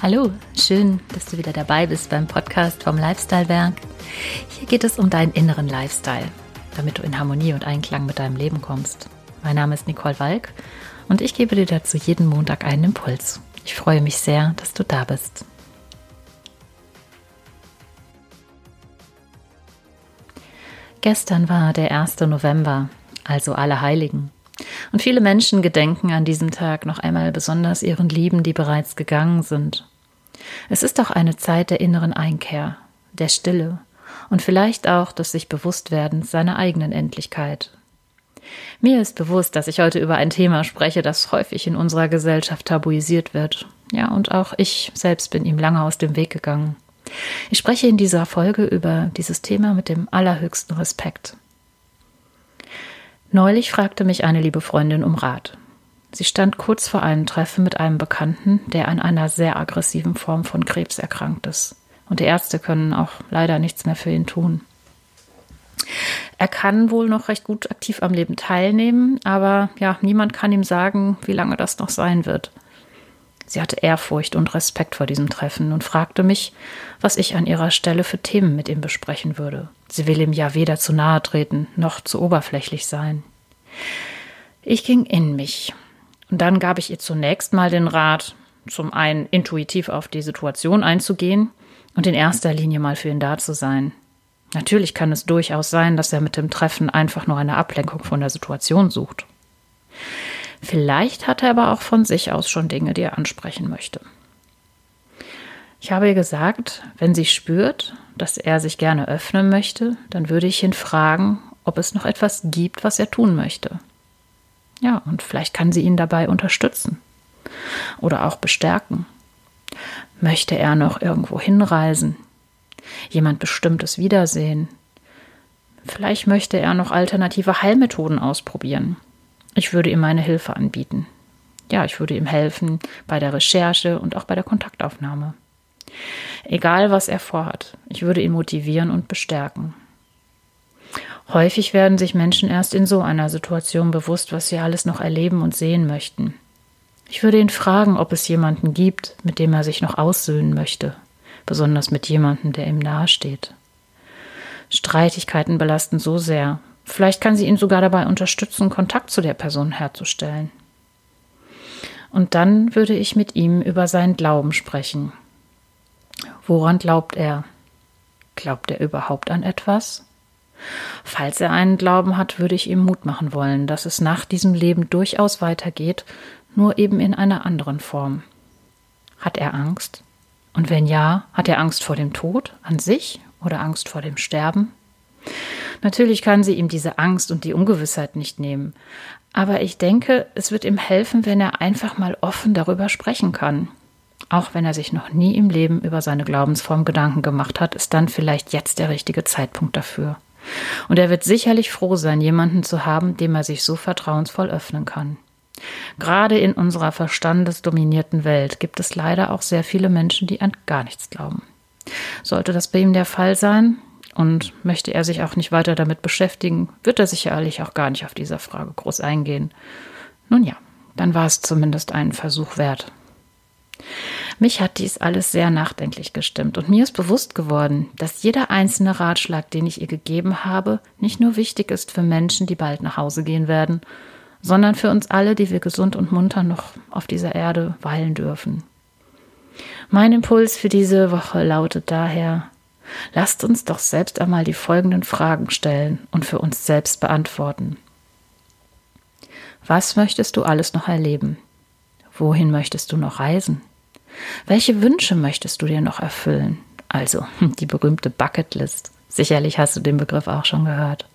Hallo, schön, dass du wieder dabei bist beim Podcast vom Lifestyle Werk. Hier geht es um deinen inneren Lifestyle, damit du in Harmonie und Einklang mit deinem Leben kommst. Mein Name ist Nicole Walk und ich gebe dir dazu jeden Montag einen Impuls. Ich freue mich sehr, dass du da bist. Gestern war der 1. November, also alle Heiligen. Und viele Menschen gedenken an diesem Tag noch einmal besonders ihren Lieben, die bereits gegangen sind. Es ist auch eine Zeit der inneren Einkehr, der Stille und vielleicht auch des sich Bewusstwerdens seiner eigenen Endlichkeit. Mir ist bewusst, dass ich heute über ein Thema spreche, das häufig in unserer Gesellschaft tabuisiert wird. Ja, und auch ich selbst bin ihm lange aus dem Weg gegangen. Ich spreche in dieser Folge über dieses Thema mit dem allerhöchsten Respekt. Neulich fragte mich eine liebe Freundin um Rat. Sie stand kurz vor einem Treffen mit einem Bekannten, der an einer sehr aggressiven Form von Krebs erkrankt ist. Und die Ärzte können auch leider nichts mehr für ihn tun. Er kann wohl noch recht gut aktiv am Leben teilnehmen, aber ja, niemand kann ihm sagen, wie lange das noch sein wird. Sie hatte Ehrfurcht und Respekt vor diesem Treffen und fragte mich, was ich an ihrer Stelle für Themen mit ihm besprechen würde. Sie will ihm ja weder zu nahe treten noch zu oberflächlich sein. Ich ging in mich. Und dann gab ich ihr zunächst mal den Rat, zum einen intuitiv auf die Situation einzugehen und in erster Linie mal für ihn da zu sein. Natürlich kann es durchaus sein, dass er mit dem Treffen einfach nur eine Ablenkung von der Situation sucht. Vielleicht hat er aber auch von sich aus schon Dinge, die er ansprechen möchte. Ich habe ihr gesagt, wenn sie spürt, dass er sich gerne öffnen möchte, dann würde ich ihn fragen, ob es noch etwas gibt, was er tun möchte. Ja, und vielleicht kann sie ihn dabei unterstützen oder auch bestärken. Möchte er noch irgendwo hinreisen? Jemand bestimmtes wiedersehen? Vielleicht möchte er noch alternative Heilmethoden ausprobieren. Ich würde ihm meine Hilfe anbieten. Ja, ich würde ihm helfen bei der Recherche und auch bei der Kontaktaufnahme. Egal, was er vorhat, ich würde ihn motivieren und bestärken. Häufig werden sich Menschen erst in so einer Situation bewusst, was sie alles noch erleben und sehen möchten. Ich würde ihn fragen, ob es jemanden gibt, mit dem er sich noch aussöhnen möchte, besonders mit jemandem, der ihm nahesteht. Streitigkeiten belasten so sehr. Vielleicht kann sie ihn sogar dabei unterstützen, Kontakt zu der Person herzustellen. Und dann würde ich mit ihm über seinen Glauben sprechen, Woran glaubt er? Glaubt er überhaupt an etwas? Falls er einen Glauben hat, würde ich ihm Mut machen wollen, dass es nach diesem Leben durchaus weitergeht, nur eben in einer anderen Form. Hat er Angst? Und wenn ja, hat er Angst vor dem Tod an sich oder Angst vor dem Sterben? Natürlich kann sie ihm diese Angst und die Ungewissheit nicht nehmen, aber ich denke, es wird ihm helfen, wenn er einfach mal offen darüber sprechen kann. Auch wenn er sich noch nie im Leben über seine Glaubensform Gedanken gemacht hat, ist dann vielleicht jetzt der richtige Zeitpunkt dafür. Und er wird sicherlich froh sein, jemanden zu haben, dem er sich so vertrauensvoll öffnen kann. Gerade in unserer verstandesdominierten Welt gibt es leider auch sehr viele Menschen, die an gar nichts glauben. Sollte das bei ihm der Fall sein und möchte er sich auch nicht weiter damit beschäftigen, wird er sicherlich auch gar nicht auf diese Frage groß eingehen. Nun ja, dann war es zumindest einen Versuch wert. Mich hat dies alles sehr nachdenklich gestimmt und mir ist bewusst geworden, dass jeder einzelne Ratschlag, den ich ihr gegeben habe, nicht nur wichtig ist für Menschen, die bald nach Hause gehen werden, sondern für uns alle, die wir gesund und munter noch auf dieser Erde weilen dürfen. Mein Impuls für diese Woche lautet daher, lasst uns doch selbst einmal die folgenden Fragen stellen und für uns selbst beantworten. Was möchtest du alles noch erleben? Wohin möchtest du noch reisen? Welche Wünsche möchtest du dir noch erfüllen? Also die berühmte Bucketlist. Sicherlich hast du den Begriff auch schon gehört.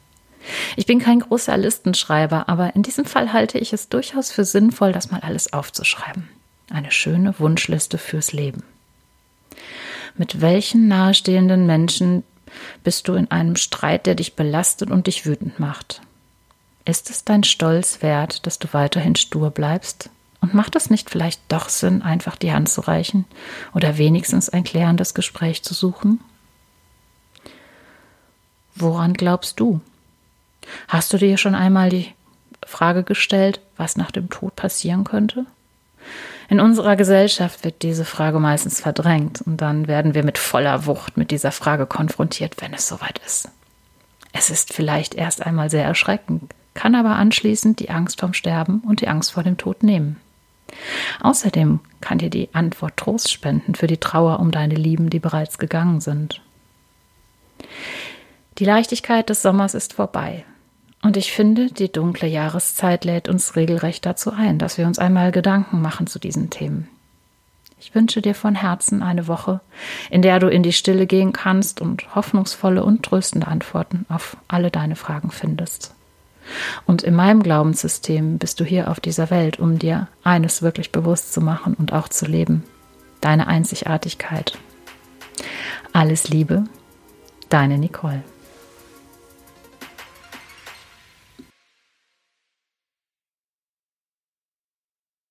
Ich bin kein großer Listenschreiber, aber in diesem Fall halte ich es durchaus für sinnvoll, das mal alles aufzuschreiben. Eine schöne Wunschliste fürs Leben. Mit welchen nahestehenden Menschen bist du in einem Streit, der dich belastet und dich wütend macht? Ist es dein Stolz wert, dass du weiterhin stur bleibst? Und macht es nicht vielleicht doch Sinn, einfach die Hand zu reichen oder wenigstens ein klärendes Gespräch zu suchen? Woran glaubst du? Hast du dir schon einmal die Frage gestellt, was nach dem Tod passieren könnte? In unserer Gesellschaft wird diese Frage meistens verdrängt und dann werden wir mit voller Wucht mit dieser Frage konfrontiert, wenn es soweit ist. Es ist vielleicht erst einmal sehr erschreckend, kann aber anschließend die Angst vorm Sterben und die Angst vor dem Tod nehmen. Außerdem kann dir die Antwort Trost spenden für die Trauer um deine Lieben, die bereits gegangen sind. Die Leichtigkeit des Sommers ist vorbei. Und ich finde, die dunkle Jahreszeit lädt uns regelrecht dazu ein, dass wir uns einmal Gedanken machen zu diesen Themen. Ich wünsche dir von Herzen eine Woche, in der du in die Stille gehen kannst und hoffnungsvolle und tröstende Antworten auf alle deine Fragen findest. Und in meinem Glaubenssystem bist du hier auf dieser Welt, um dir eines wirklich bewusst zu machen und auch zu leben. Deine Einzigartigkeit. Alles Liebe, deine Nicole.